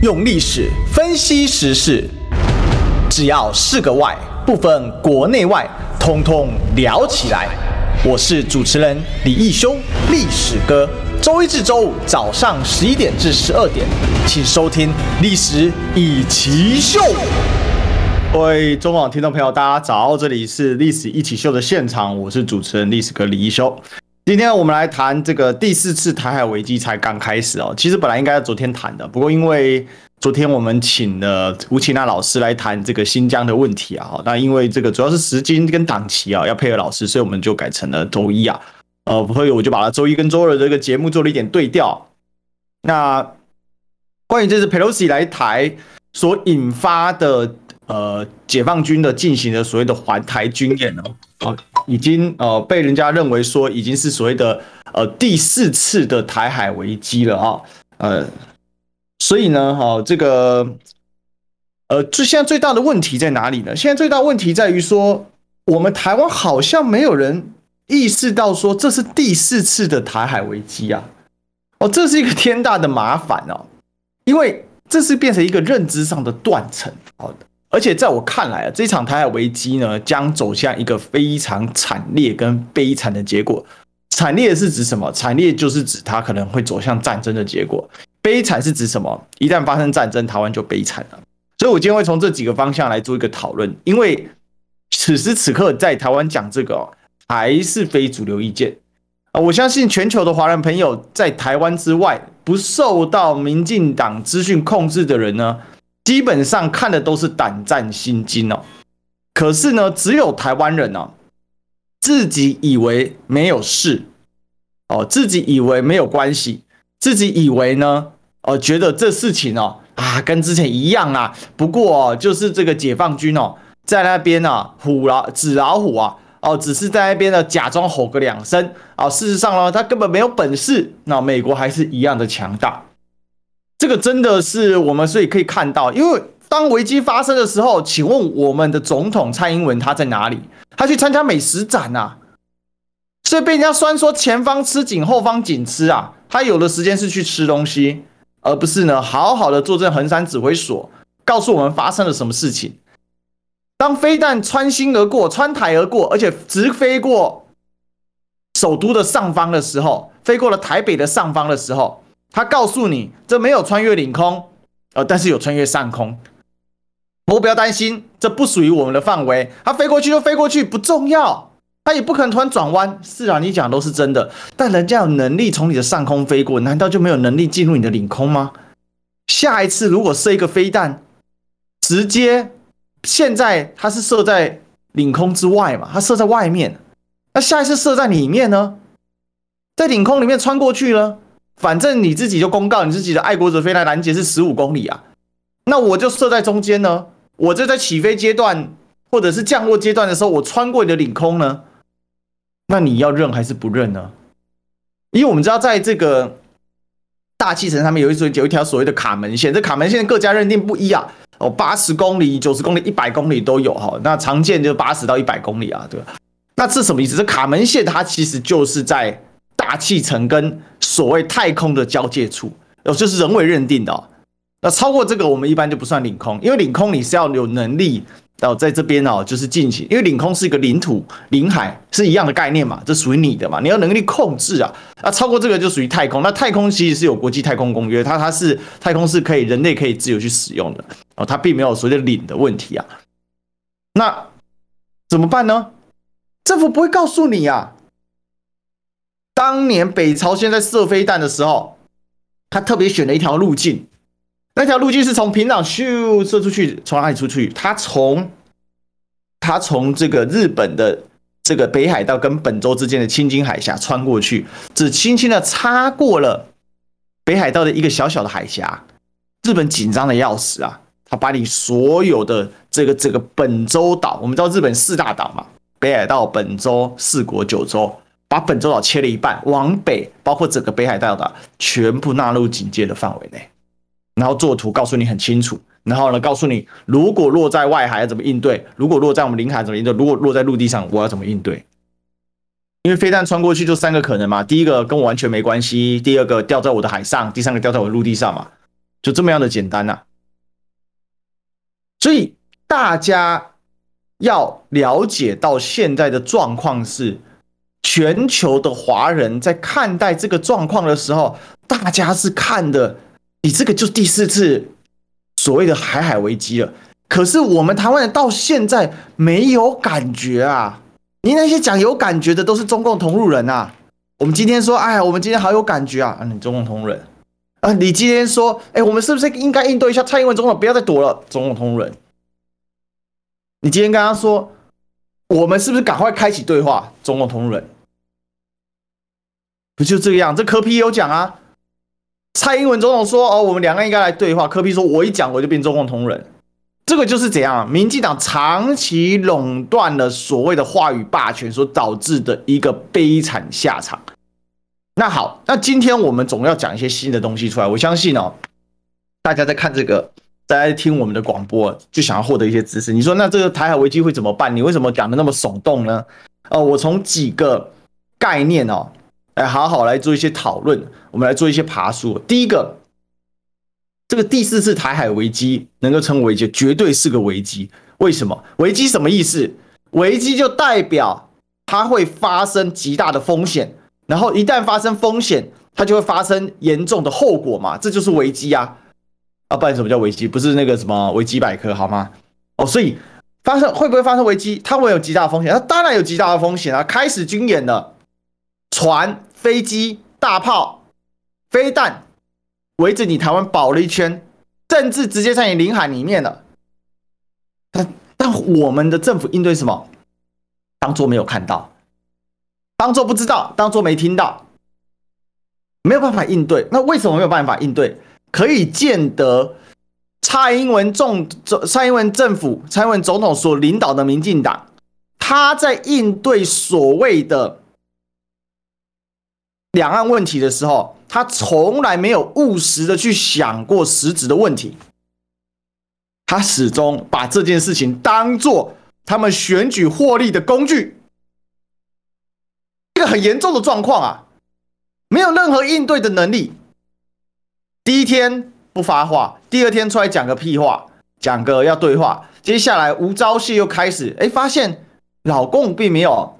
用历史分析时事，只要是个“外”，不分国内外，通通聊起来。我是主持人李义修，历史哥。周一至周五早上十一点至十二点，请收听《历史一起秀》。各位中广听众朋友，大家早，这里是《历史一起秀》的现场，我是主持人历史哥李义修。今天我们来谈这个第四次台海危机才刚开始哦，其实本来应该昨天谈的，不过因为昨天我们请了吴奇娜老师来谈这个新疆的问题啊，那因为这个主要是时间跟档期啊要配合老师，所以我们就改成了周一啊，呃，所以我就把周一跟周二的这个节目做了一点对调。那关于这次佩洛西来台所引发的。呃，解放军的进行的所谓的环台军演呢，哦，已经呃被人家认为说已经是所谓的呃第四次的台海危机了啊，呃，所以呢，哈，这个呃，最现在最大的问题在哪里呢？现在最大问题在于说，我们台湾好像没有人意识到说这是第四次的台海危机啊，哦，这是一个天大的麻烦哦，因为这是变成一个认知上的断层，好的。而且在我看来啊，这场台海危机呢，将走向一个非常惨烈跟悲惨的结果。惨烈是指什么？惨烈就是指它可能会走向战争的结果。悲惨是指什么？一旦发生战争，台湾就悲惨了。所以我今天会从这几个方向来做一个讨论。因为此时此刻在台湾讲这个还是非主流意见啊。我相信全球的华人朋友在台湾之外，不受到民进党资讯控制的人呢，基本上看的都是胆战心惊哦，可是呢，只有台湾人哦，自己以为没有事哦，自己以为没有关系，自己以为呢，哦，觉得这事情哦啊跟之前一样啊，不过哦，就是这个解放军哦在那边啊虎老纸老虎啊哦，只是在那边呢假装吼个两声啊，事实上呢，他根本没有本事，那美国还是一样的强大。这个真的是我们所以可以看到，因为当危机发生的时候，请问我们的总统蔡英文他在哪里？他去参加美食展呐，所以被人家酸说前方吃紧，后方紧吃啊。他有的时间是去吃东西，而不是呢好好的坐镇横山指挥所，告诉我们发生了什么事情。当飞弹穿心而过，穿台而过，而且直飞过首都的上方的时候，飞过了台北的上方的时候。他告诉你，这没有穿越领空，呃，但是有穿越上空。我不要担心，这不属于我们的范围。他飞过去就飞过去，不重要。他也不可能突然转弯。是啊，你讲的都是真的，但人家有能力从你的上空飞过，难道就没有能力进入你的领空吗？下一次如果射一个飞弹，直接现在它是射在领空之外嘛？它射在外面，那下一次射在里面呢？在领空里面穿过去了。反正你自己就公告你自己的爱国者飞来拦截是十五公里啊，那我就设在中间呢。我就在起飞阶段或者是降落阶段的时候，我穿过你的领空呢，那你要认还是不认呢？因为我们知道，在这个大气层上面有一条有一条所谓的卡门线，这卡门线各家认定不一啊。哦，八十公里、九十公里、一百公里都有哈。那常见就八十到一百公里啊，对吧？那这什么意思？这卡门线它其实就是在。大气层跟所谓太空的交界处，哦，就是人为认定的哦。那超过这个，我们一般就不算领空，因为领空你是要有能力哦，在这边哦，就是进行，因为领空是一个领土、领海是一样的概念嘛，这属于你的嘛，你要能力控制啊。那超过这个就属于太空，那太空其实是有国际太空公约，它它是太空是可以人类可以自由去使用的哦，它并没有所谓的领的问题啊。那怎么办呢？政府不会告诉你啊。当年北朝鲜在射飞弹的时候，他特别选了一条路径，那条路径是从平壤咻射出去，从哪里出去？他从他从这个日本的这个北海道跟本州之间的青津海峡穿过去，只轻轻的擦过了北海道的一个小小的海峡。日本紧张的要死啊！他把你所有的这个这个本州岛，我们知道日本四大岛嘛，北海道、本州、四国、九州。把本州岛切了一半，往北，包括整个北海道的全部纳入警戒的范围内，然后做图告诉你很清楚，然后呢，告诉你如果落在外海要怎么应对，如果落在我们领海怎么应对，如果落在陆地上我要怎么应对？因为飞弹穿过去就三个可能嘛，第一个跟我完全没关系，第二个掉在我的海上，第三个掉在我的陆地上嘛。就这么样的简单呐、所以大家要了解到现在的状况是，全球的华人在看待这个状况的时候，大家是看的，你这个就第四次所谓的海海危机了。可是我们台湾人到现在没有感觉啊！你那些讲有感觉的都是中共同路人啊！我们今天说，哎，我们今天好有感觉啊！啊，你中共同路人啊！你今天说，哎，我们是不是应该应对一下蔡英文总统，不要再躲了？中共同路人。你今天跟他说，我们是不是赶快开启对话？中共同路人。不就这个样？这柯 P 也有讲啊。蔡英文总统说，哦，我们两个应该来对话。柯 P 说，我一讲我就变中共同路人。这个就是怎样？民进党长期垄断了所谓的话语霸权所导致的一个悲惨下场。那好，那今天我们总要讲一些新的东西出来。我相信哦，大家在看这个，大家听我们的广播，就想要获得一些知识。你说，那这个台海危机会怎么办？你为什么讲的那么耸动呢？哦，我从几个概念哦，来好好来做一些讨论。我们来做一些爬梳。第一个。这个第四次台海危机能够称为危机，绝对是个危机。为什么？危机什么意思？危机就代表它会发生极大的风险，然后一旦发生风险，它就会发生严重的后果嘛，这就是危机啊！啊，不然什么叫危机？不是那个什么维基百科好吗？哦，所以发生会不会发生危机？它会有极大的风险，它当然有极大的风险啊！开始军演了，船、飞机、大炮、飞弹。围着你台湾跑了一圈，甚至直接在你领海里面了。但但我们的政府应对什么？当作没有看到，当作不知道，当作没听到，没有办法应对。那为什么没有办法应对？可以见得蔡英文总蔡英文政府、蔡英文总统所领导的民进党，他在应对所谓的两岸问题的时候。他从来没有务实的去想过实质的问题，他始终把这件事情当做他们选举获利的工具，一个很严重的状况啊，没有任何应对的能力。第一天不发话，第二天出来讲个屁话，讲个要对话，接下来吴钊燮又开始，哎，发现老共并没有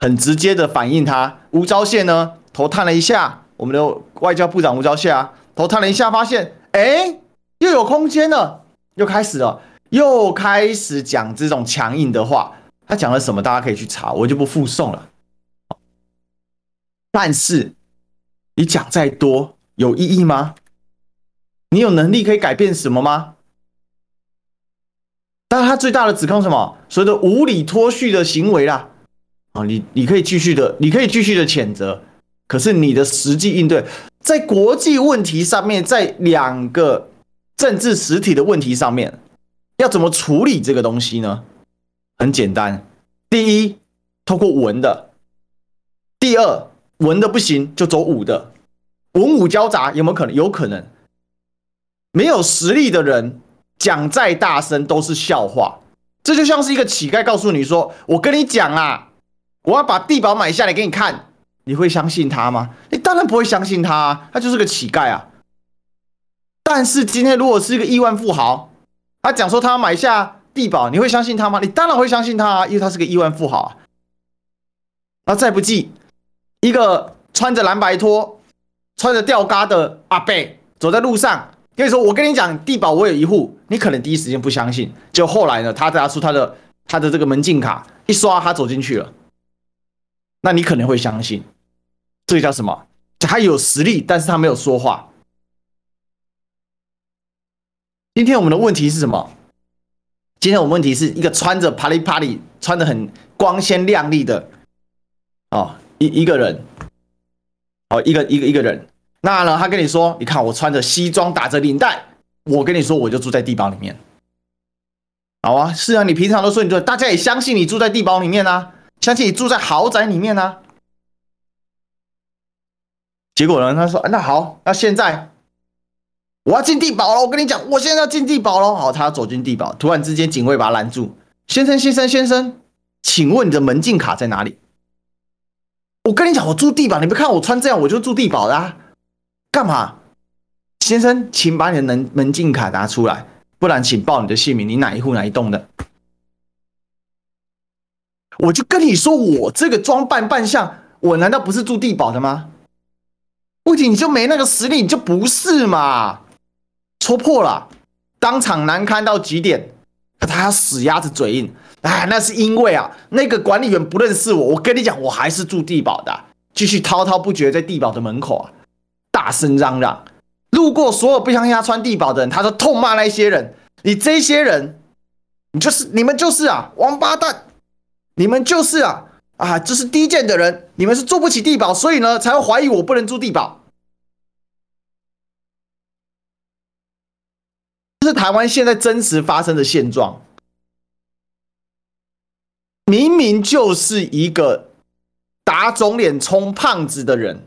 很直接的反应他，吴钊燮呢头探了一下。我们的外交部长吴钊燮啊，头探了一下，发现哎，又有空间了，又开始了，又开始讲这种强硬的话。他讲了什么？大家可以去查，我就不复诵了。但是你讲再多有意义吗？你有能力可以改变什么吗？但他最大的指控什么？所谓的无理脱序的行为啦。啊，你你可以继续的，你可以继续的谴责。可是你的实际应对，在国际问题上面，在两个政治实体的问题上面，要怎么处理这个东西呢？很简单，第一，透过文的；第二，文的不行就走武的，文武交杂有没有可能？有可能。没有实力的人讲再大声都是笑话，这就像是一个乞丐告诉你说：“我跟你讲啊，我要把地堡买下来给你看。”你会相信他吗？你当然不会相信他，他就是个乞丐啊。但是今天如果是一个亿万富豪，他讲说他要买下地堡，你会相信他吗？你当然会相信他啊，因为他是个亿万富豪啊。那再不济，一个穿着蓝白拖、穿着吊嘎的阿伯走在路上，跟你说：“我跟你讲，地堡我有一户。”你可能第一时间不相信，就后来呢，他拿出他的他的这个门禁卡一刷，他走进去了，那你可能会相信。这个叫什么？他有实力，但是他没有说话。今天我们的问题是什么？今天我们问题是一个穿着啪里啪里、穿的很光鲜亮丽的哦，一一个人，哦，一个一个一个人。那呢，他跟你说：“你看我穿着西装，打着领带，我跟你说，我就住在地堡里面。”好啊，是啊，你平常都说你住，大家也相信你住在地堡里面啊，相信你住在豪宅里面啊。结果呢？他说：“那好，那现在我要进地堡了。我跟你讲，我现在要进地堡了。好，他走进地堡，突然之间警卫把他拦住。先生，先生，先生，请问你的门禁卡在哪里？我跟你讲，我住地堡，你别看我穿这样，我就住地堡的啊。干嘛？先生，请把你的门门禁卡拿出来，不然请报你的姓名，你哪一户哪一栋的？我就跟你说，我这个装扮扮相，我难道不是住地堡的吗？不仅你就没那个实力，你就不是嘛？戳破了，当场难堪到极点，他死鸭子嘴硬。哎，那是因为啊，那个管理员不认识我。我跟你讲，我还是住地堡的，继续滔滔不绝在地堡的门口啊，大声嚷嚷。路过所有不相信他穿地堡的人，他都痛骂那些人。你这些人，你就是你们就是啊，王八蛋！你们就是啊啊，这是低贱的人，你们是住不起地堡，所以呢才会怀疑我不能住地堡。这是台湾现在真实发生的现状。明明就是一个打肿脸充胖子的人，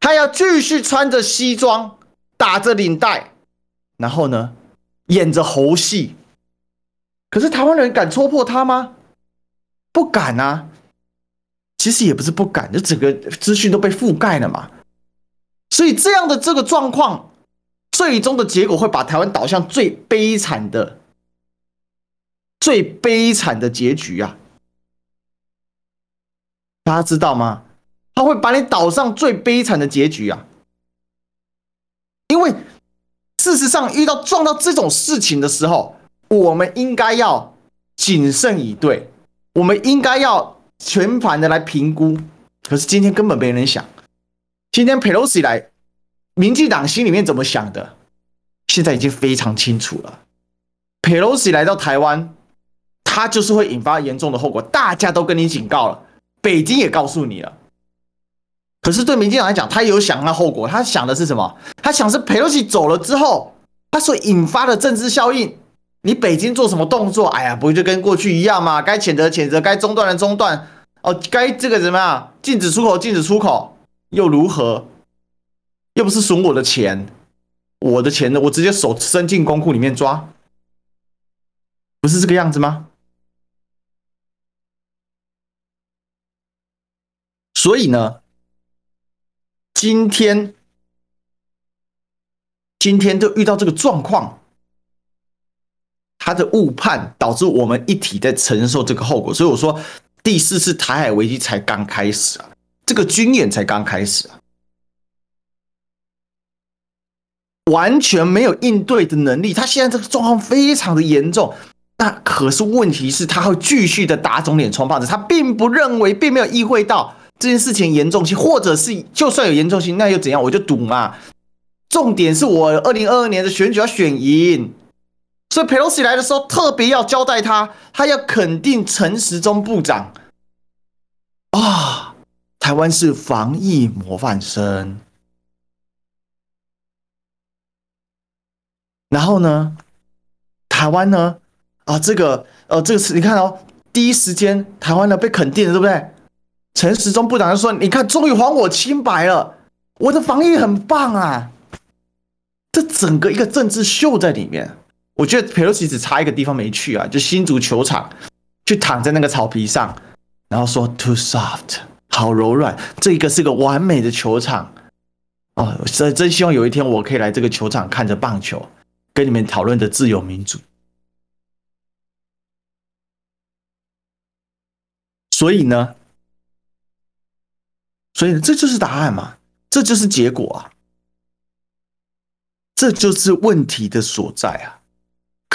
他要继续穿着西装，打着领带，然后呢演着猴戏。可是台湾人敢戳破他吗？不敢啊。其实也不是不敢，就整个资讯都被覆盖了嘛。所以这样的这个状况，最终的结果会把台湾导向最悲惨的、最悲惨的结局啊！大家知道吗？他会把你导上最悲惨的结局啊！因为事实上，遇到撞到这种事情的时候，我们应该要谨慎以对，我们应该要全盘的来评估。可是今天根本没人想，今天佩洛西来，民进党心里面怎么想的？现在已经非常清楚了。佩洛西来到台湾，他就是会引发严重的后果，大家都跟你警告了。北京也告诉你了，可是对民进党来讲，他有想那后果，他想的是什么？他想是裴洛西走了之后，他所引发的政治效应，你北京做什么动作？哎呀，不就跟过去一样吗？该谴责谴责，该中断的中断，哦，该这个怎么样？禁止出口禁止出口，又如何？又不是损我的钱，我的钱呢？我直接手伸进公库里面抓，不是这个样子吗？所以呢，今天今天就遇到这个状况，他的误判导致我们一体在承受这个后果。所以我说，第四次台海危机才刚开始啊，这个军演才刚开始啊，完全没有应对的能力。他现在这个状况非常的严重，那可是问题是，他会继续的打肿脸充胖子，他并不认为，并没有意会到。这件事情严重性，或者是就算有严重性，那又怎样？我就赌嘛。重点是我二零二二年的选举要选赢，所以佩洛西来的时候特别要交代他，他要肯定陈时中部长啊，台湾是防疫模范生。然后呢，台湾呢啊，这个呃，这个是你看哦，第一时间台湾呢被肯定了，对不对？陈时中部长就说：“你看，终于还我清白了，我的防疫很棒啊！这整个一个政治秀在里面。我觉得佩洛西只差一个地方没去啊，就新竹球场，去躺在那个草皮上，然后说 ‘too soft’，好柔软。这一个是个完美的球场哦，真真希望有一天我可以来这个球场看着棒球，跟你们讨论的自由民主。所以呢？”所以这就是答案嘛，这就是结果啊，这就是问题的所在啊。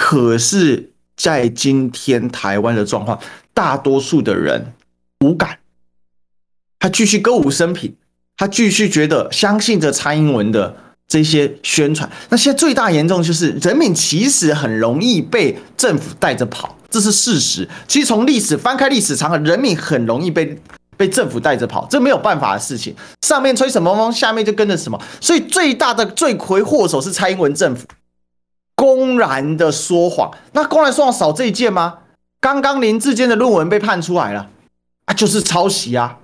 可是，在今天台湾的状况，大多数的人无感，他继续歌舞升平，他继续觉得相信着蔡英文的这些宣传。那现在最大严重就是，人民其实很容易被政府带着跑，这是事实。其实从历史翻开历史长河，人民很容易被。被政府带着跑，这没有办法的事情。上面吹什么风，下面就跟着什么。所以最大的罪魁祸首是蔡英文政府，公然的说谎。那公然说谎少这一件吗？刚刚林志坚的论文被判出来了，啊，就是抄袭啊！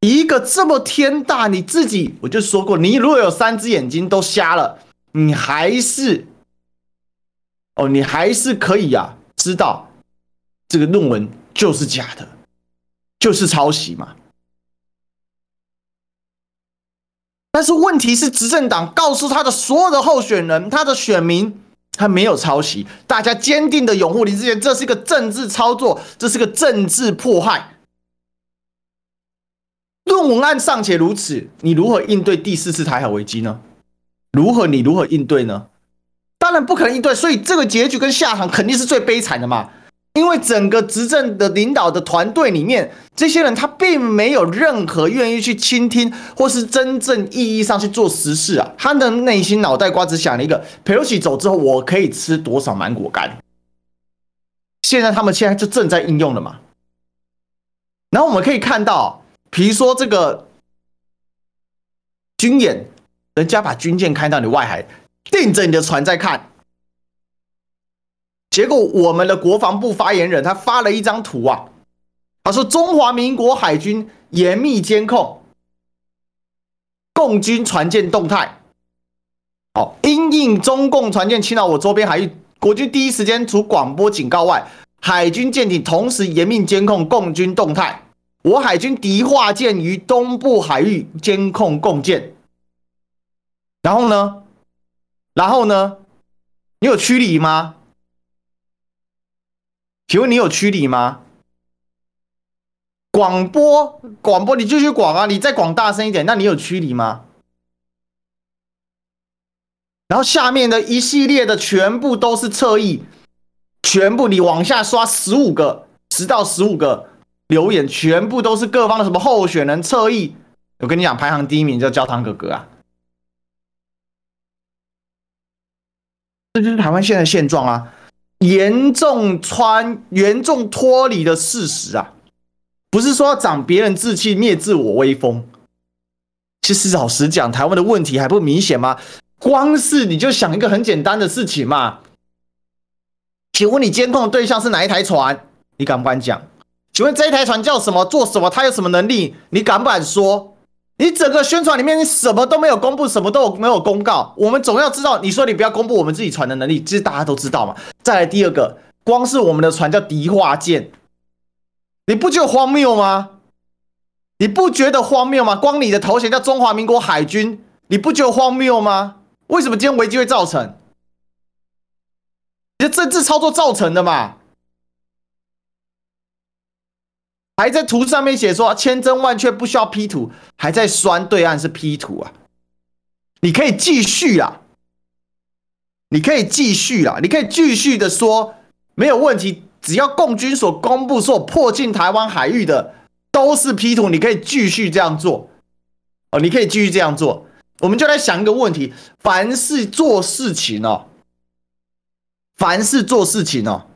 一个这么天大，你自己我就说过，你如果有三只眼睛都瞎了，你还是哦，你还是可以啊，知道这个论文就是假的。就是抄袭嘛，但是问题是，执政党告诉他的所有的候选人，他的选民，他没有抄袭，大家坚定的拥护林志坚，这是一个政治操作，这是个政治迫害。论文案尚且如此，你如何应对第四次台海危机呢？如何？你如何应对呢？当然不可能应对，所以这个结局跟下场肯定是最悲惨的嘛。因为整个执政的领导的团队里面，这些人他并没有任何愿意去倾听，或是真正意义上去做实事啊。他的内心脑袋瓜只想了一个：佩洛西走之后，我可以吃多少芒果干？现在他们现在就正在应用了嘛。然后我们可以看到，比如说这个军演，人家把军舰开到你外海，盯着你的船在看。结果，我们的国防部发言人他发了一张图啊，他说：“中华民国海军严密监控共军船舰动态，好，因应中共船舰侵扰我周边海域，国军第一时间除广播警告外，海军舰艇同时严密监控共军动态。我海军敌化舰于东部海域监控共舰。然后呢？然后呢？你有驱离吗？”请问你有驱离吗？广播，广播，你继续广啊！你再广大声一点。那你有驱离吗？然后下面的一系列的全部都是侧翼，全部你往下刷十五个，十到十五个留言，全部都是各方的什么候选人侧翼。我跟你讲，排行第一名叫焦糖哥哥啊！这就是台湾现在的现状啊！严重穿严重脱离的事实啊，不是说要长别人志气灭自我威风。其实老实讲，台湾的问题还不明显吗？光是你就想一个很简单的事情嘛。请问你监控的对象是哪一台船？你敢不敢讲？请问这一台船叫什么？做什么？它有什么能力？你敢不敢说？你整个宣传里面，你什么都没有公布，什么都没有公告。我们总要知道，你说你不要公布我们自己船的能力，其实大家都知道嘛。再来第二个，光是我们的船叫敌化舰，你不觉得荒谬吗？你不觉得荒谬吗？光你的头衔叫中华民国海军，你不觉得荒谬吗？为什么今天危机会造成？你的政治操作造成的嘛？还在图上面写说千真万确不需要 P 图，还在酸对岸是 P 图啊！你可以继续啊，你可以继续啊，你可以继续的说没有问题，只要共军所公布说迫近台湾海域的都是 P 图，你可以继续这样做哦，你可以继续这样做。我们就来想一个问题：凡是做事情哦，凡是做事情哦，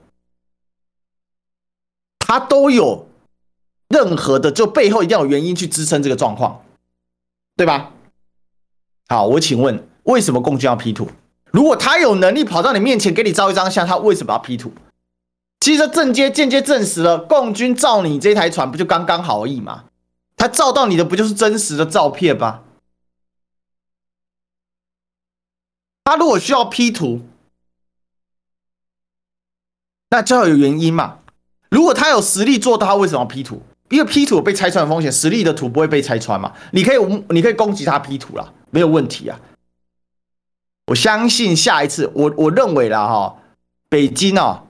他都有。任何的，就背后一定要有原因去支撑这个状况，对吧？好，我请问，为什么共军要 P 图？如果他有能力跑到你面前给你照一张相，他为什么要 P 图？其实间接间接证实了，共军照你这台船不就刚刚好而已吗？他照到你的不就是真实的照片吗？他如果需要 P 图，那就要有原因嘛。如果他有实力做到，他为什么要 P 图？因为 P 图有被拆穿的风险，实力的图不会被拆穿嘛？你可以，你可以攻击他 P 图啦，没有问题啊。我相信下一次，我我认为啦哈，北京啊，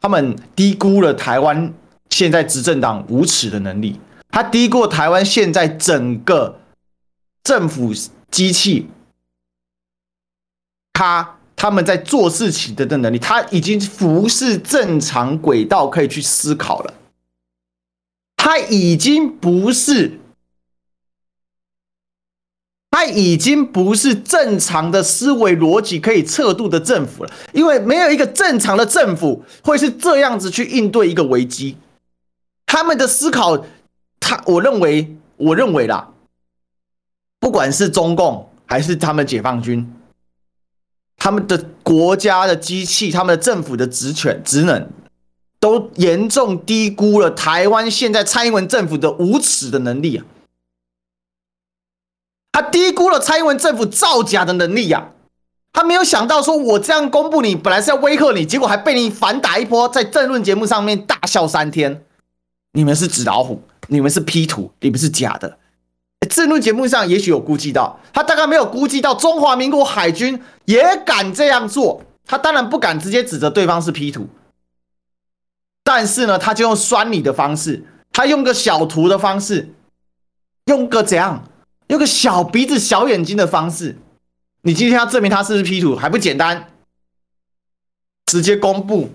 他们低估了台湾现在执政党无耻的能力，他低估台湾现在整个政府机器，他他们在做事情的的能力，他已经不是正常轨道可以去思考了。他已经不是，他已经不是正常的思维逻辑可以测度的政府了，因为没有一个正常的政府会是这样子去应对一个危机。他们的思考，他我认为，我认为啦，不管是中共还是他们解放军，他们的国家的机器，他们的政府的职权职能。都严重低估了台湾现在蔡英文政府的无耻的能力啊！他低估了蔡英文政府造假的能力呀！他没有想到说，我这样公布你，本来是要威吓你，结果还被你反打一波，在政论节目上面大笑三天。你们是纸老虎，你们是 P 图，你们是假的。政论节目上也许有估计到，他大概没有估计到中华民国海军也敢这样做。他当然不敢直接指责对方是 P 图，但是呢，他就用酸你的方式，他用个小图的方式，用个怎样，用个小鼻子小眼睛的方式。你今天要证明他是不是 P 图还不简单？直接公布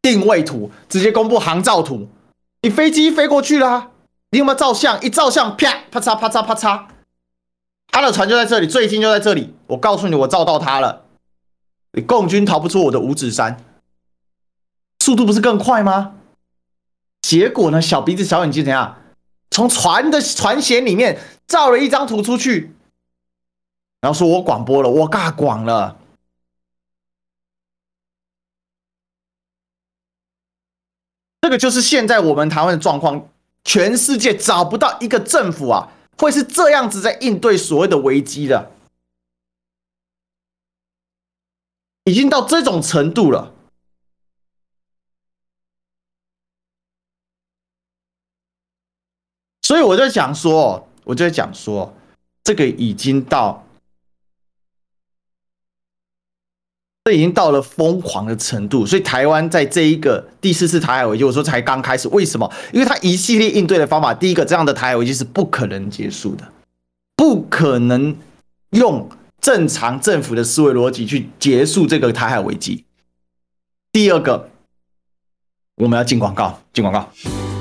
定位图，直接公布航照图。你飞机飞过去了啊，你有没有照相？一照相，啪啪嚓啪嚓啪嚓，他的船就在这里，最近就在这里。我告诉你，我照到他了。你共军逃不出我的五指山，速度不是更快吗？结果呢？小鼻子小眼睛怎样？从船的船舷里面照了一张图出去。然后说我广播了，我尬广了。这个就是现在我们台湾的状况，全世界找不到一个政府啊，会是这样子在应对所谓的危机的，已经到这种程度了。所以我在讲说，我就在讲说，这个已经到。这已经到了疯狂的程度，所以台湾在这一个第四次台海危机，我说才刚开始。为什么？因为它一系列应对的方法，第一个，这样的台海危机是不可能结束的，不可能用正常政府的思维逻辑去结束这个台海危机。第二个，我们要进广告，进广告。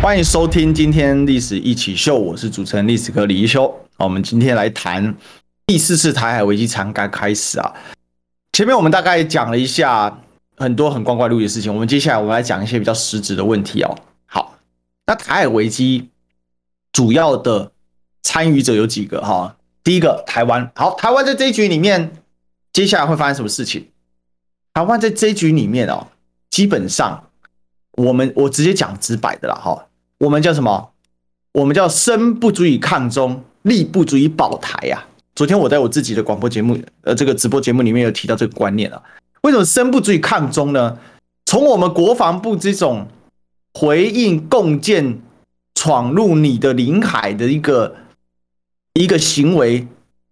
欢迎收听今天《历史一起秀》，我是主持人历史哥李一修。我们今天来谈。第四次台海危机才刚开始啊！前面我们大概讲了一下很多很光怪陆离的事情，我们接下来我们来讲一些比较实质的问题哦。好，那台海危机主要的参与者有几个哈？第一个台湾，好，台湾在这一局里面，接下来会发生什么事情？台湾在这一局里面哦，基本上我们我直接讲直白的啦哈，我们叫什么？我们叫身不足以抗中，力不足以保台呀。昨天我在我自己的广播节目，呃，这个直播节目里面有提到这个观念啊。为什么身不足以抗中呢？从我们国防部这种回应共建闯入你的领海的一个一个行为，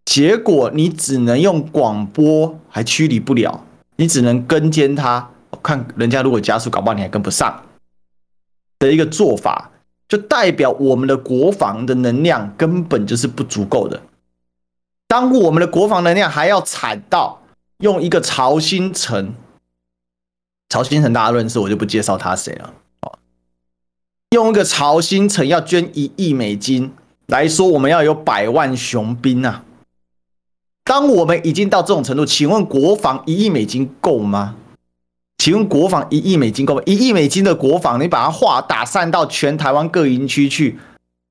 结果你只能用广播还驱离不了，你只能跟监他，看人家如果加速，搞不好你还跟不上的一个做法，就代表我们的国防的能量根本就是不足够的。当我们的国防能量还要惨到用一个曹兴诚，曹兴诚大家认识，我就不介绍他谁了。用一个曹兴诚要捐一亿美金来说，我们要有百万雄兵啊！当我们已经到这种程度，请问国防一亿美金够吗？请问国防一亿美金够吗？一亿美金的国防，你把它划打散到全台湾各营区去，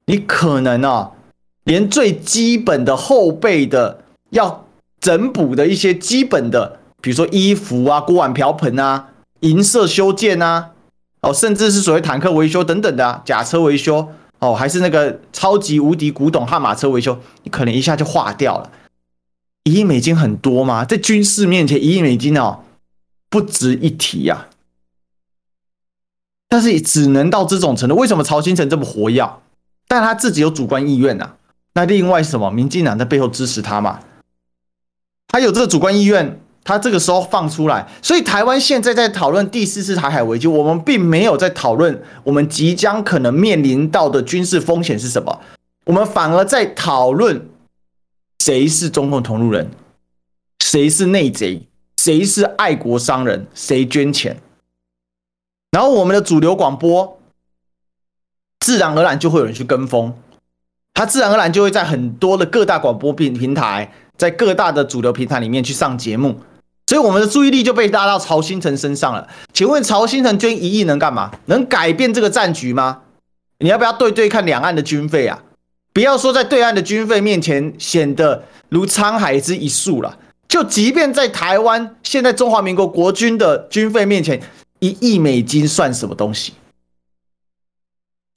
你可能啊？连最基本的后备的要整补的一些基本的，比如说衣服啊、锅碗瓢盆啊、银色修建啊，哦，甚至是所谓坦克维修等等的啊，甲车维修哦，还是那个超级无敌古董悍马车维修，你可能一下就化掉了。一亿美金很多吗？在军事面前，一亿美金哦，不值一提呀。但是也只能到这种程度。为什么曹兴诚这么活跃？但他自己有主观意愿呐。那另外什么？民进党在背后支持他嘛？他有这个主观意愿，他这个时候放出来，所以台湾现在在讨论第四次台海危机，我们并没有在讨论我们即将可能面临到的军事风险是什么，我们反而在讨论谁是中共同路人，谁是内贼，谁是爱国商人，谁捐钱，然后我们的主流广播，自然而然就会有人去跟风。他自然而然就会在很多的各大广播平平台，在各大的主流平台里面去上节目，所以我们的注意力就被拉到曹兴诚身上了。请问曹兴诚捐一亿能干嘛？能改变这个战局吗？你要不要对对看两岸的军费啊？不要说在对岸的军费面前显得如沧海之一粟了，就即便在台湾，现在中华民国国军的军费面前，一亿美金算什么东西？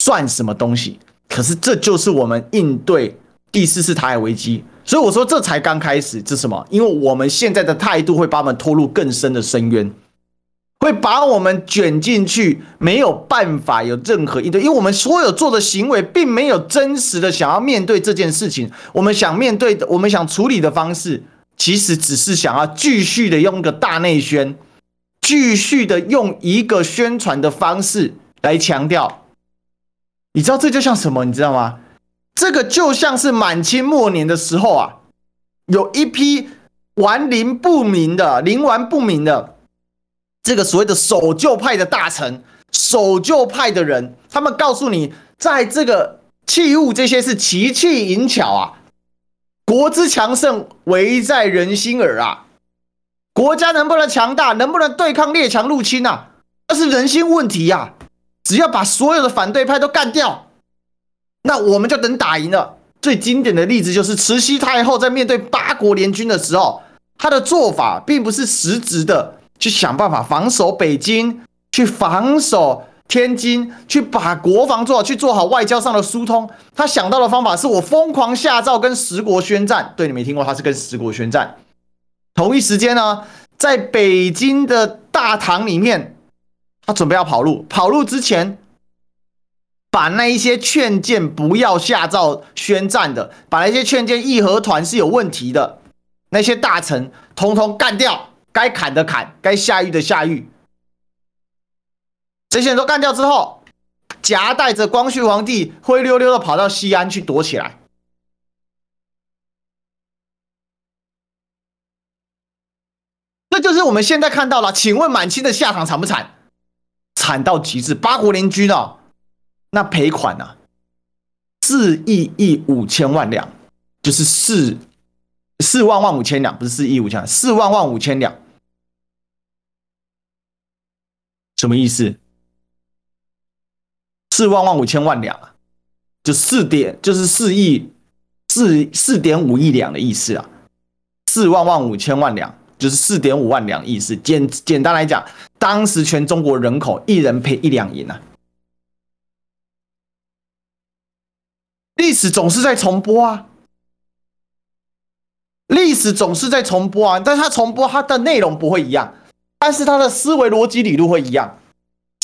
算什么东西？可是这就是我们应对第四次台海危机，所以我说这才刚开始。这是什么？因为我们现在的态度会把我们拖入更深的深渊。会把我们卷进去，没有办法有任何应对，因为我们所有做的行为，并没有真实的想要面对这件事情。我们想面对的，我们想处理的方式，其实只是想要继续的用一个大内宣，继续的用一个宣传的方式来强调。你知道这就像什么？你知道吗？这个就像是满清末年的时候啊，有一批顽灵不明的、灵顽不明的。这个所谓的守旧派的大臣、守旧派的人，他们告诉你，在这个器物这些是奇器淫巧啊，国之强盛，唯在人心耳啊。国家能不能强大，能不能对抗列强入侵啊，那是人心问题呀。只要把所有的反对派都干掉，那我们就能打赢了。最经典的例子就是慈禧太后在面对八国联军的时候，她的做法并不是实质的。去想办法防守北京，去防守天津，去把国防做好，去做好外交上的疏通。他想到的方法是我疯狂下诏跟十国宣战。对，你没听过，他是跟十国宣战。同一时间呢，在北京的大堂里面，他准备要跑路。跑路之前，把那一些劝谏不要下诏宣战的，把那些劝谏义和团是有问题的那些大臣，通通干掉。该砍的砍，该下狱的下狱。这些人都干掉之后，夹带着光绪皇帝灰溜溜的跑到西安去躲起来。这就是我们现在看到了。请问满清的下场惨不惨？惨到极致。八国联军哦，那赔款呢、啊？四亿亿五千万两，就是四。四万万五千两，不是四亿五千两，四万万五千两，什么意思？四万万五千万两啊，就四点，就是四亿四四点五亿两的意思啊。四万万五千万两，就是四点五万两意思。简简单来讲，当时全中国人口一人赔一两银啊。历史总是在重播啊。历史总是在重播啊，但它重播它的内容不会一样，但是它的思维逻辑理路会一样。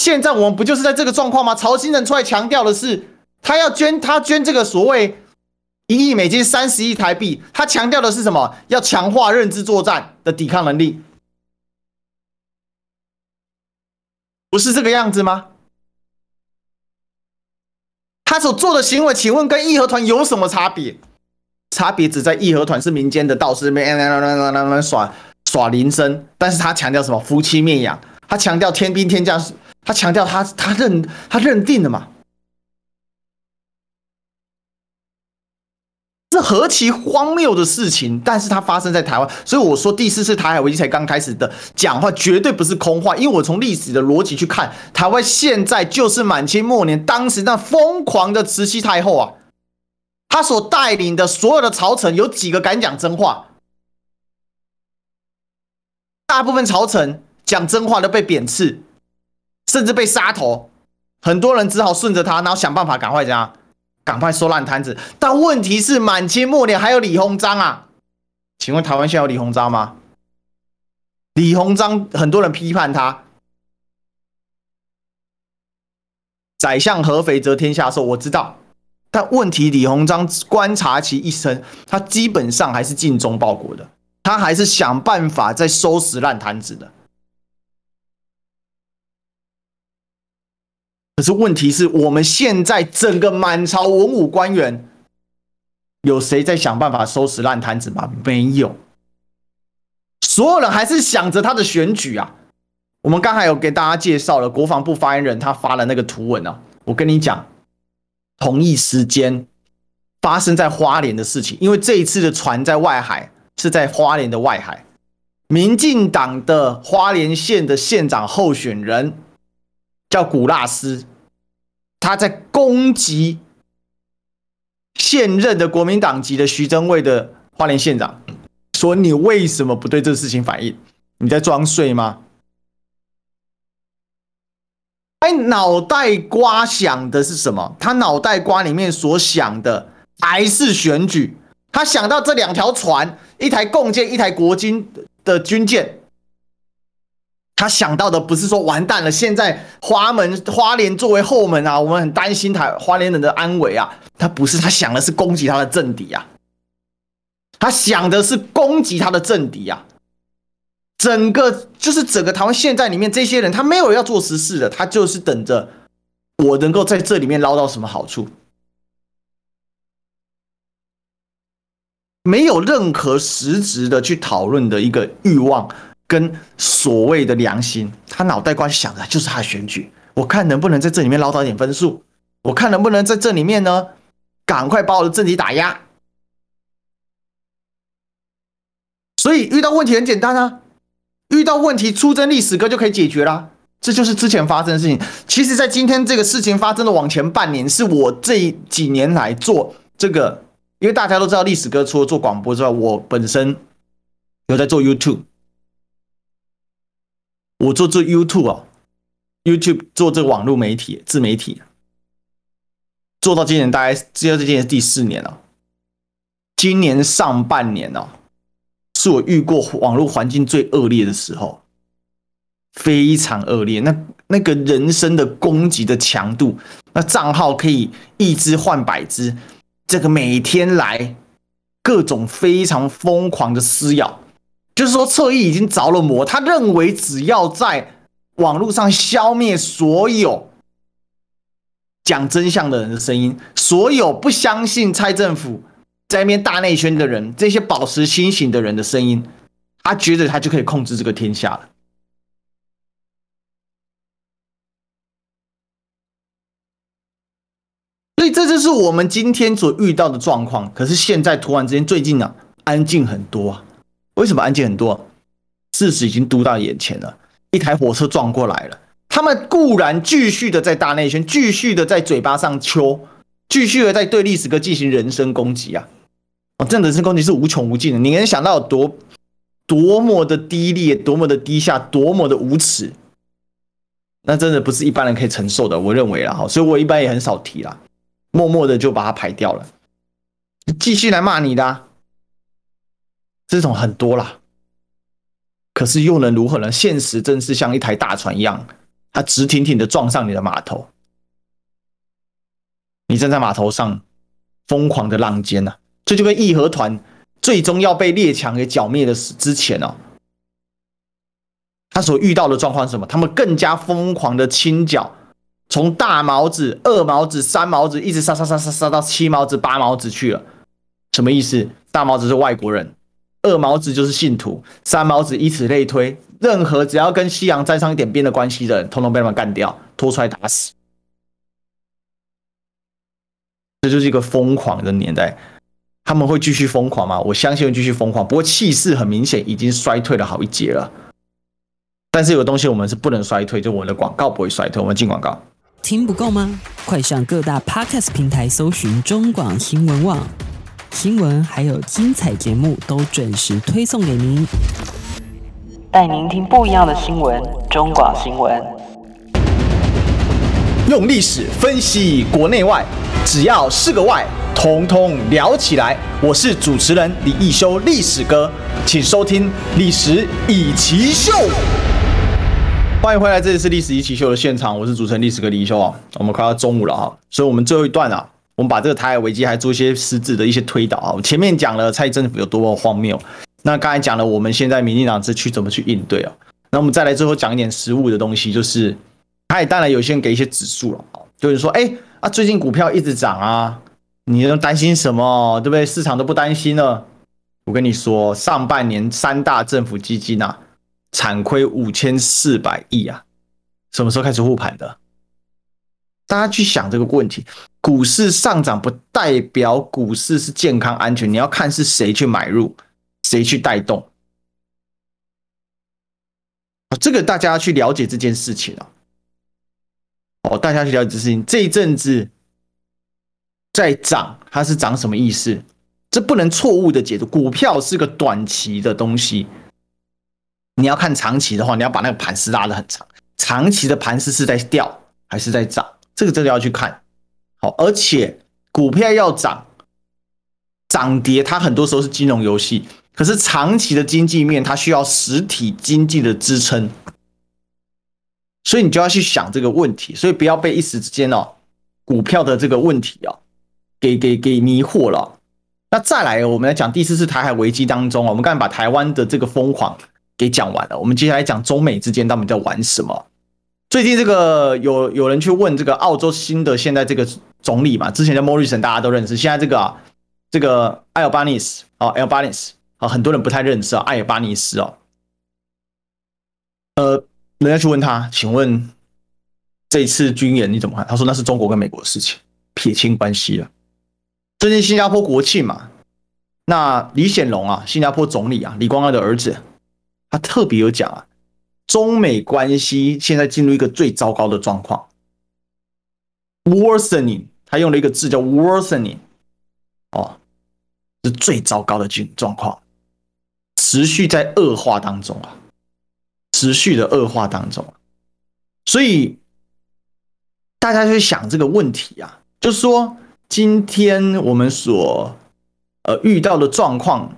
现在我们不就是在这个状况吗？曹兴诚出来强调的是，他要捐，他捐这个所谓一亿美金、三十亿台币，他强调的是什么？要强化认知作战的抵抗能力，不是这个样子吗？他所做的行为，请问跟义和团有什么差别？差别只在义和团是民间的道士，那边耍耍铃声，但是他强调什么？夫妻灭养，他强调天兵天将，他强调他他认他认定的嘛？这何其荒谬的事情！但是它发生在台湾，所以我说第四次台海危机才刚开始的讲话绝对不是空话，因为我从历史的逻辑去看，台湾现在就是满清末年当时那疯狂的慈禧太后啊。他所带领的所有的朝臣，有几个敢讲真话？大部分朝臣讲真话都被贬斥，甚至被杀头。很多人只好顺着他，然后想办法赶快这样，赶快收烂摊子。但问题是，满清末年还有李鸿章啊？请问台湾现在有李鸿章吗？李鸿章很多人批判他，宰相合肥则天下瘦，我知道。但问题，李鸿章观察其一生，他基本上还是尽忠报国的，他还是想办法在收拾烂摊子的。可是问题是我们现在整个满朝文武官员，有谁在想办法收拾烂摊子吗？没有，所有人还是想着他的选举啊。我们刚才有给大家介绍了国防部发言人他发了那个图文啊，我跟你讲。同一时间发生在花莲的事情，因为这一次的船在外海，是在花莲的外海。民进党的花莲县的县长候选人叫古纳斯，他在攻击现任的国民党籍的徐榛蔚的花莲县长，说你为什么不对这个事情反应？你在装睡吗？哎，脑袋瓜想的是什么？他脑袋瓜里面所想的还是选举。他想到这两条船，一台共建，一台国军的军舰。他想到的不是说完蛋了，现在花门花莲作为后门啊，我们很担心台花莲人的安危啊。他不是，他想的是攻击他的政敌啊。他想的是攻击他的政敌啊。整个就是整个台湾现在里面这些人，他没有要做实事的，他就是等着我能够在这里面捞到什么好处。没有任何实质的去讨论的一个欲望跟所谓的良心，他脑袋瓜想的就是他的选举。我看能不能在这里面捞到一点分数，我看能不能在这里面呢，赶快把我的政敌打压。所以遇到问题很简单啊，遇到问题出征历史哥就可以解决啦。这就是之前发生的事情。其实，在今天这个事情发生的往前半年，是我这几年来做这个。因为大家都知道，历史哥除了做广播之外，我本身有在做 YouTube。我做做 YouTube 啊，YouTube 做这个网络媒体、自媒体，做到今年大概只有今年是第四年了。今年上半年哦，是我遇过网络环境最恶劣的时候，非常恶劣。那那个人身的攻击的强度，那账号可以一只换百只。这个每天来各种非常疯狂的撕咬，就是说侧翼已经着了魔。他认为只要在网络上消灭所有讲真相的人的声音，所有不相信蔡政府在那边大内宣的人，这些保持清醒的人的声音，他觉得他就可以控制这个天下了。所以这就是我们今天所遇到的状况。可是现在突然之间，最近呢、啊，安静很多啊。为什么案件很多？事实已经都到眼前了，一台火车撞过来了。他们固然继续的在大内宣，继续的在嘴巴上秋，继续的在对历史哥进行人身攻击啊！哦，这样的人身攻击是无穷无尽的。你能想到有多多么的低劣，多么的低下，多么的无耻？那真的不是一般人可以承受的。我认为啦，哈，所以我一般也很少提啦。默默的就把它排掉了，继续来骂你的、这种很多啦。可是又能如何呢？现实真是像一台大船一样，它直挺挺的撞上你的码头，你站在码头上，疯狂的浪尖呐、啊，这就跟义和团最终要被列强给剿灭的之前哦，他所遇到的状况是什么？他们更加疯狂的清剿。从大毛子、二毛子、三毛子，一直杀杀杀杀杀到七毛子、八毛子去了，什么意思？大毛子是外国人，二毛子就是信徒，三毛子以此类推，任何只要跟西洋沾上一点边的关系的人，统统被他们干掉，拖出来打死。这就是一个疯狂的年代，他们会继续疯狂吗？我相信会继续疯狂，不过气势很明显已经衰退了好一截了。但是有东西我们是不能衰退，就我们的广告不会衰退，我们进广告。听不够吗？快上各大 Podcast 平台搜寻中广新闻网，新闻还有精彩节目都准时推送给您，带您听不一样的新闻。中广新闻用历史分析国内外，只要是个“外”，统统聊起来。我是主持人李易修，历史哥，请收听《历史以奇秀》。欢迎回来，这里是历史一奇秀的现场，我是主持人历史哥李易修啊。我们快要中午了哈，所以我们最后一段啊，我们把这个台海危机还做一些实质的一些推导啊。我前面讲了蔡政府有多么荒谬，那刚才讲了我们现在民进党是去怎么去应对啊？那我们再来最后讲一点实物的东西，就是他也当然有些人给一些指数了啊，就是说，哎啊，最近股票一直涨啊，你能担心什么？对不对？市场都不担心了。我跟你说，上半年三大政府基金啊。惨亏五千四百亿啊！什么时候开始护盘的？大家去想这个问题。股市上涨不代表股市是健康安全，你要看是谁去买入，谁去带动。这个大家要去了解这件事情啊。哦，大家去了解这事情。这一阵子在涨，它是涨什么意思？这不能错误的解读。股票是个短期的东西，你要看长期的话，你要把那个盘势拉得很长。长期的盘势是在掉还是在涨？这个真的要去看。好，而且股票要涨，涨跌它很多时候是金融游戏，可是长期的经济面它需要实体经济的支撑，所以你就要去想这个问题，所以不要被一时之间哦股票的这个问题啊给给给迷惑了。那再来，我们来讲第四次台海危机当中，我们刚才把台湾的这个疯狂给讲完了，我们接下来讲中美之间他们在玩什么。最近这个有有人去问这个澳洲新的现在这个总理嘛，之前的莫里森大家都认识，现在这个啊这个艾尔巴尼斯啊，艾尔巴尼斯啊，很多人不太认识啊，艾尔巴尼斯哦，呃，人家去问他，请问这次军演你怎么看？他说那是中国跟美国的事情，撇清关系了。最近新加坡国庆嘛，那李显龙啊，新加坡总理啊，李光耀的儿子，他特别有讲啊。中美关系现在进入一个最糟糕的状况，worsening，他用了一个字叫 worsening，哦，是最糟糕的状状况，持续在恶化当中啊，持续的恶化当中，所以大家去想这个问题啊，就是说今天我们所呃遇到的状况。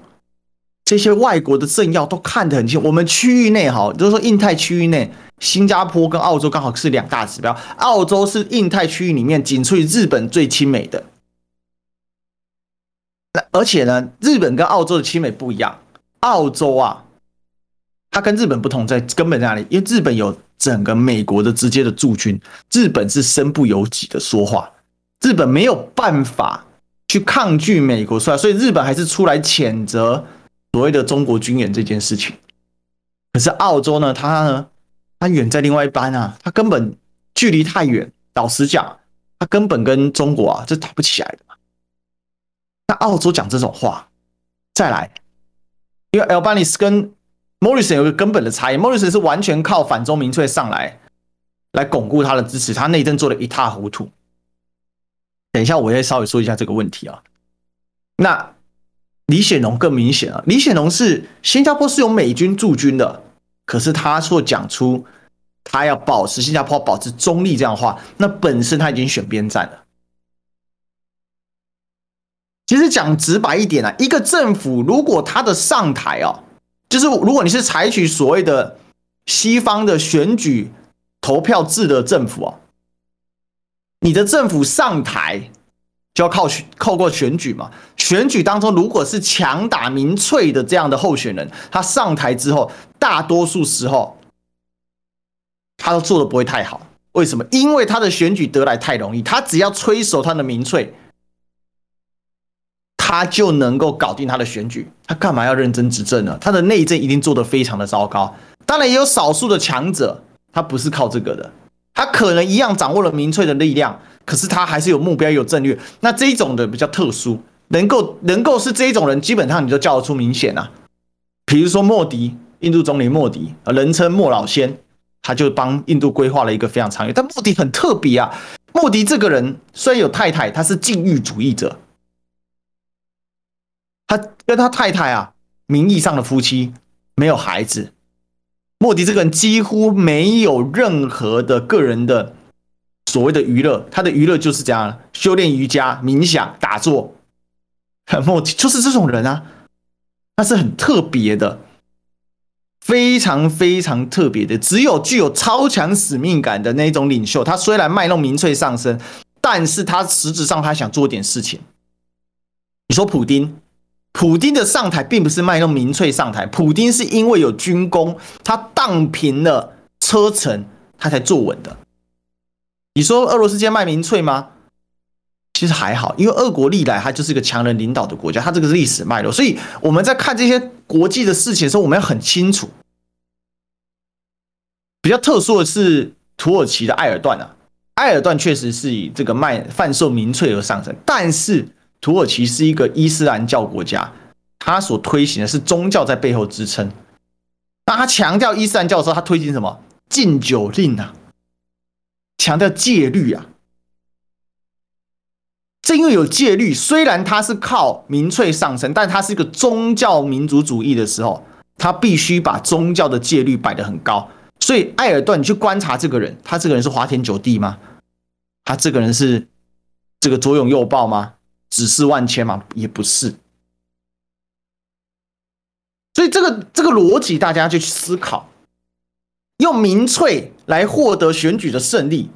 这些外国的政要都看得很清，我们区域内哈，就是说印太区域内，新加坡跟澳洲刚好是两大指标。澳洲是印太区域里面仅次于日本最亲美的。那而且呢，日本跟澳洲的亲美不一样。澳洲啊，它跟日本不同在根本在哪里？因为日本有整个美国的直接的驻军，日本是身不由己的说话，日本没有办法去抗拒美国出来，所以日本还是出来谴责。所谓的中国军演这件事情，可是澳洲呢？它呢？它远在另外一班啊，它根本距离太远。老实讲，它根本跟中国啊，这打不起来的嘛。那澳洲讲这种话，再来，因为 Albanese 跟 Morrison 有个根本的差异，Morrison 是完全靠反中民粹上来，来巩固他的支持，他内政做的一塌糊涂。等一下，我再稍微说一下这个问题啊。那。李显龙更明显啊，李显龙是新加坡是有美军驻军的，可是他说讲出他要保持新加坡保持中立这样的话，那本身他已经选边站了。其实讲直白一点啊，一个政府如果他的上台啊，就是如果你是采取所谓的西方的选举投票制的政府啊，你的政府上台。就要靠选靠过选举嘛？选举当中，如果是强打民粹的这样的候选人，他上台之后，大多数时候他都做的不会太好。为什么？因为他的选举得来太容易，他只要吹熟他的民粹，他就能够搞定他的选举。他干嘛要认真执政呢？他的内政一定做得非常的糟糕。当然也有少数的强者，他不是靠这个的，他可能一样掌握了民粹的力量。可是他还是有目标、有战略。那这一种的比较特殊，能够能够是这一种人，基本上你就叫得出明显啊。比如说莫迪，印度总理莫迪，人称莫老先，他就帮印度规划了一个非常长远。但莫迪很特别啊，莫迪这个人虽然有太太，他是禁欲主义者，他跟他太太啊，名义上的夫妻没有孩子。莫迪这个人几乎没有任何的个人的。所谓的娱乐，他的娱乐就是这样：修炼瑜伽、冥想、打坐。莫迪就是这种人啊，他是很特别的，非常非常特别的。只有具有超强使命感的那种领袖，他虽然卖弄民粹上升，但是他实质上他想做点事情。你说普丁，普丁的上台并不是卖弄民粹上台，普丁是因为有军功，他荡平了车臣，他才坐稳的。你说俄罗斯间卖民粹吗？其实还好，因为俄国历来它就是一个强人领导的国家，它这个是历史脉络，所以我们在看这些国际的事情的时候，我们要很清楚。比较特殊的是土耳其的埃尔段啊，埃尔段确实是以这个卖贩售民粹而上升，但是土耳其是一个伊斯兰教国家，它所推行的是宗教在背后支撑。那他强调伊斯兰教的时候，他推行什么禁酒令啊？强调戒律啊，正因为有戒律，虽然它是靠民粹上升，但它是一个宗教民族主义的时候，他必须把宗教的戒律摆得很高。所以艾尔顿，你去观察这个人，他这个人是花天酒地吗？他这个人是这个左拥右抱吗？指示万千吗？也不是。所以这个这个逻辑，大家就去思考，用民粹来获得选举的胜利，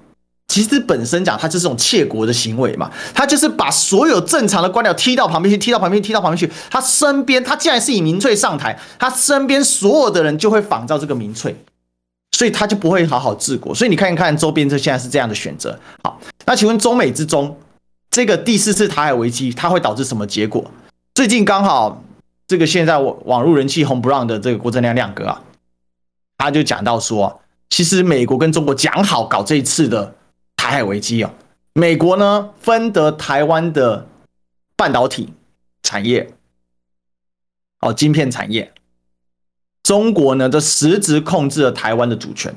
其实本身讲，它就是种窃国的行为嘛。他就是把所有正常的官僚踢到旁边去，踢到旁边，踢到旁边去。他身边，他既然是以民粹上台，他身边所有的人就会仿照这个民粹。所以他就不会好好治国。所以你看一看周边，这现在是这样的选择。好，那请问中美之中，这个第四次台海危机，它会导致什么结果？最近刚好这个现在网网络人气红不让的这个郭正亮亮哥啊，他就讲到说，其实美国跟中国讲好搞这一次的海危机哦，美国呢分得台湾的半导体产业，哦，晶片产业。中国呢，这实质控制了台湾的主权，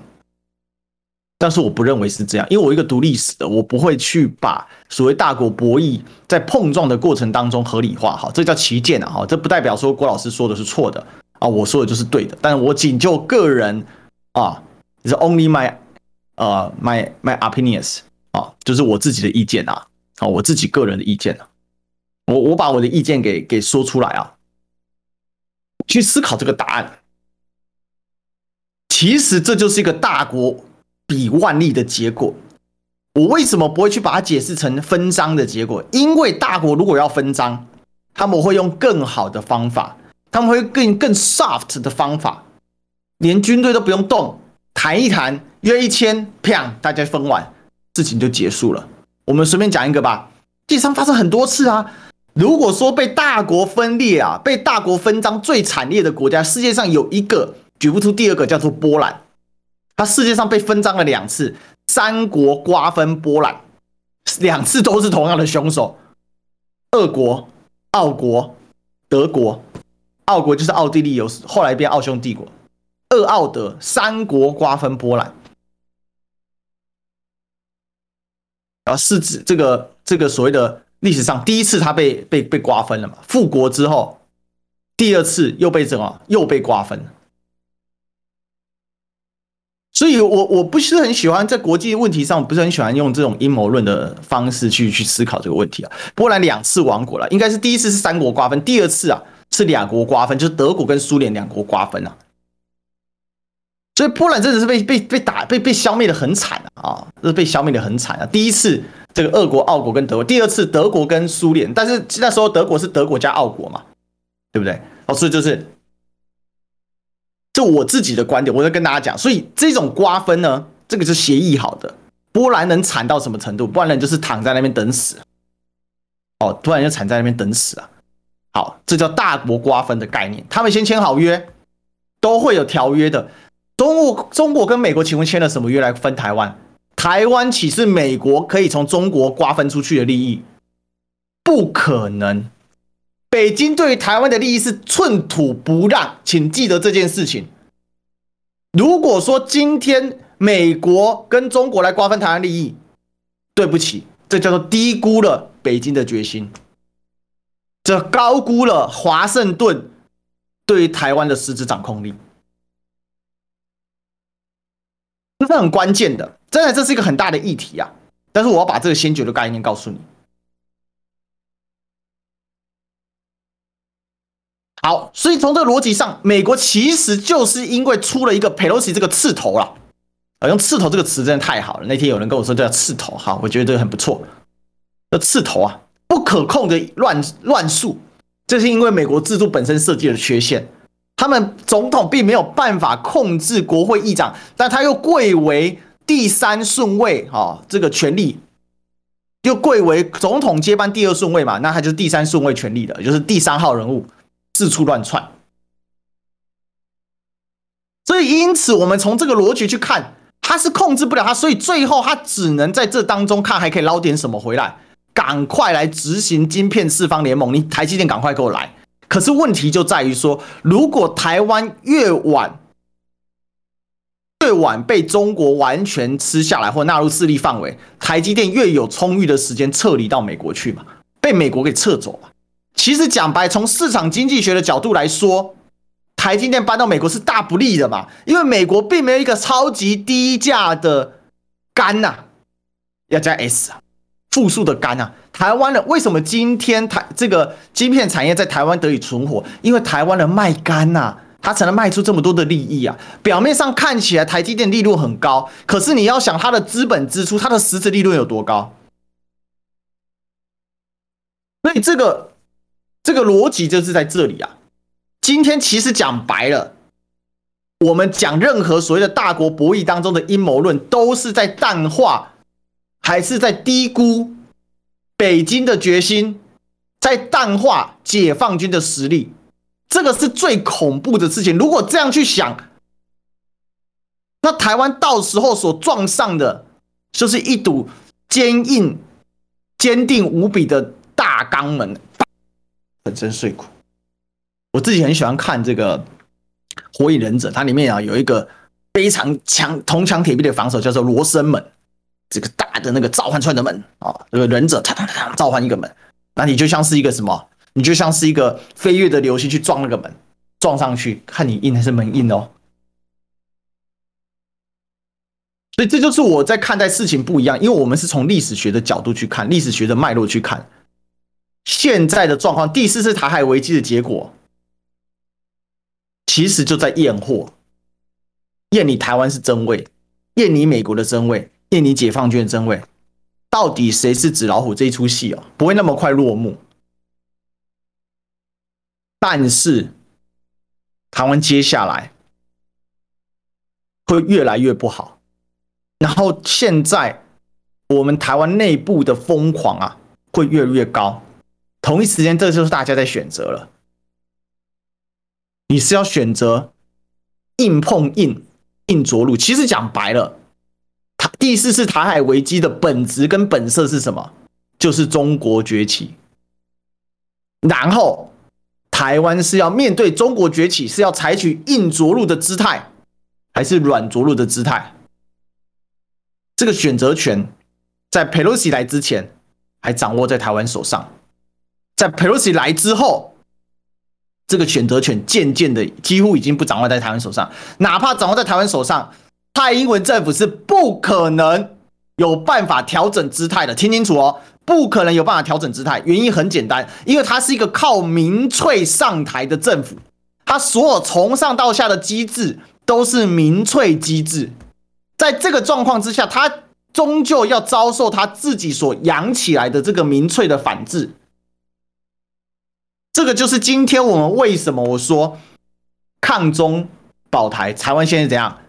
但是我不认为是这样，因为我一个读历史的，我不会去把所谓大国博弈在碰撞的过程当中合理化，哈，这叫歧见啊，哈，这不代表说郭老师说的是错的啊，我说的就是对的，但是我仅就个人啊，是 only my 呃 my my opinions 啊，就是我自己的意见啊，啊，我自己个人的意见啊，我我把我的意见给给说出来啊，去思考这个答案。其实这就是一个大国比万利的结果。我为什么不会去把它解释成分赃的结果？因为大国如果要分赃，他们会用更好的方法，他们会更更 soft 的方法，连军队都不用动，谈一谈，约一千，啪，大家分完，事情就结束了。我们随便讲一个吧，地上发生很多次啊。如果说被大国分裂啊，被大国分赃最惨烈的国家，世界上有一个。举不出第二个叫做波兰，它世界上被分赃了两次，三国瓜分波兰，两次都是同样的凶手，俄国、奥国、德国，奥国就是奥地利，有后来变奥匈帝国，俄奥德三国瓜分波兰，然后是指这个这个所谓的历史上第一次他被被被瓜分了嘛，复国之后，第二次又被怎么又被瓜分。所以，我我不是很喜欢在国际问题上，不是很喜欢用这种阴谋论的方式去去思考这个问题啊。波兰两次亡国了，应该是第一次是三国瓜分，第二次啊是两国瓜分，就是德国跟苏联两国瓜分啊。所以波兰真的是被被被打被被消灭的很惨啊，是被消灭的很惨啊。第一次这个俄国、奥国跟德国，第二次德国跟苏联，但是那时候德国是德国加奥国嘛，对不对？哦，所以就是。这我自己的观点，我在跟大家讲，所以这种瓜分呢，这个是协议好的。波兰能惨到什么程度？波兰人就是躺在那边等死。哦，突然就惨在那边等死啊。好，这叫大国瓜分的概念。他们先签好约，都会有条约的。中国中国跟美国，请问签了什么约来分台湾？台湾岂是美国可以从中国瓜分出去的利益？不可能。北京对于台湾的利益是寸土不让，请记得这件事情。如果说今天美国跟中国来瓜分台湾利益，对不起，这叫做低估了北京的决心，这高估了华盛顿对于台湾的实质掌控力，这是很关键的。真的，这是一个很大的议题啊！但是我要把这个先决的概念告诉你。好，所以从这个逻辑上，美国其实就是因为出了一个佩洛西这个刺头了，啊，用刺头这个词真的太好了。那天有人跟我说叫刺头，哈，我觉得这个很不错。这刺头啊，不可控的乱乱数，这是因为美国制度本身设计的缺陷。他们总统并没有办法控制国会议长，但他又贵为第三顺位，哈，这个权力又贵为总统接班第二顺位嘛，那他就是第三顺位权力的，就是第三号人物。四处乱窜，所以因此我们从这个逻辑去看，他是控制不了他，所以最后他只能在这当中看还可以捞点什么回来，赶快来执行晶片四方联盟。你台积电赶快给我来！可是问题就在于说，如果台湾越晚越晚被中国完全吃下来或纳入势力范围，台积电越有充裕的时间撤离到美国去嘛，被美国给撤走嘛。其实讲白，从市场经济学的角度来说，台积电搬到美国是大不利的嘛，因为美国并没有一个超级低价的肝呐、要加 S 啊，复数的肝啊。台湾的为什么今天台这个晶片产业在台湾得以存活？因为台湾的卖肝呐、啊。他才能卖出这么多的利益啊！表面上看起来台积电利润很高，可是你要想它的资本支出，它的实质利润有多高？所以这个这个逻辑就是在这里啊！今天其实讲白了，我们讲任何所谓的大国博弈当中的阴谋论，都是在淡化，还是在低估北京的决心，在淡化解放军的实力。这个是最恐怖的事情。如果这样去想，那台湾到时候所撞上的，就是一堵坚硬、坚定无比的大钢门，粉身碎骨。我自己很喜欢看这个《火影忍者》，它里面啊有一个非常强、铜墙铁壁的防守，叫做罗生门。这个大的那个召唤出来的门啊，这个忍者他他他召唤一个门，那你就像是一个什么？你就像是一个飞跃的流星去撞那个门，撞上去看你硬还是门硬哦。所以这就是我在看待事情不一样，因为我们是从历史学的角度去看，历史学的脉络去看现在的状况。第四次台海危机的结果，其实就在验货，验你台湾是真伪，验你美国的真伪，验你解放军的真伪，到底谁是纸老虎？这一出戏哦，不会那么快落幕。但是，台湾接下来会越来越不好。然后现在我们台湾内部的疯狂啊，会越来越高。同一时间，这就是大家在选择了。你是要选择硬碰硬、硬着陆？其实讲白了，第四次台海危机的本质跟本色是什么？就是中国崛起。然后。台湾是要面对中国崛起，是要采取硬着陆的姿态，还是软着陆的姿态？这个选择权在佩洛西来之前还掌握在台湾手上，在佩洛西来之后，这个选择权渐渐的几乎已经不掌握在台湾手上。哪怕掌握在台湾手上，蔡英文政府是不可能有办法调整姿态的。听清楚哦。不可能有办法调整姿态，原因很简单，因为它是一个靠民粹上台的政府，它所有从上到下的机制都是民粹机制，在这个状况之下，它终究要遭受他自己所养起来的这个民粹的反制。这个就是今天我们为什么我说抗中保台，台湾现在怎样，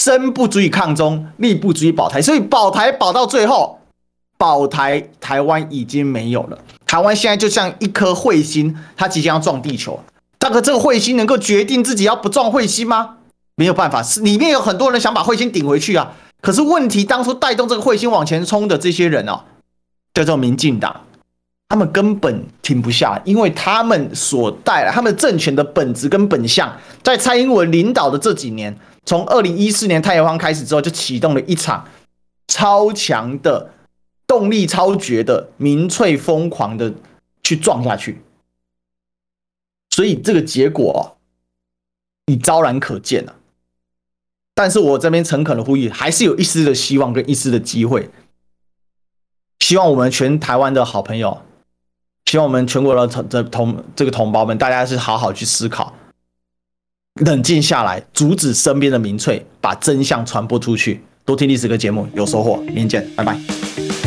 身不足以抗中，力不足以保台，所以保台保到最后。保台，台湾已经没有了。台湾现在就像一颗彗星，它即将要撞地球。大哥这个彗星能够决定自己要不撞彗星吗？没有办法，是里面有很多人想把彗星顶回去啊。可是问题，当初带动这个彗星往前冲的这些人哦，叫做民进党，他们根本停不下，因为他们所带来他们政权的本质跟本相，在蔡英文领导的这几年，从二零一四年太阳花开始之后，就启动了一场超强的。动力超绝的民粹疯狂的去撞下去，所以这个结果啊，你昭然可见了。但是我这边诚恳的呼吁，还是有一丝的希望跟一丝的机会。希望我们全台湾的好朋友，希望我们全国的同这同这个同胞们，大家是好好去思考，冷静下来，阻止身边的民粹把真相传播出去。多听历史哥节目，有收获。明天见，拜拜。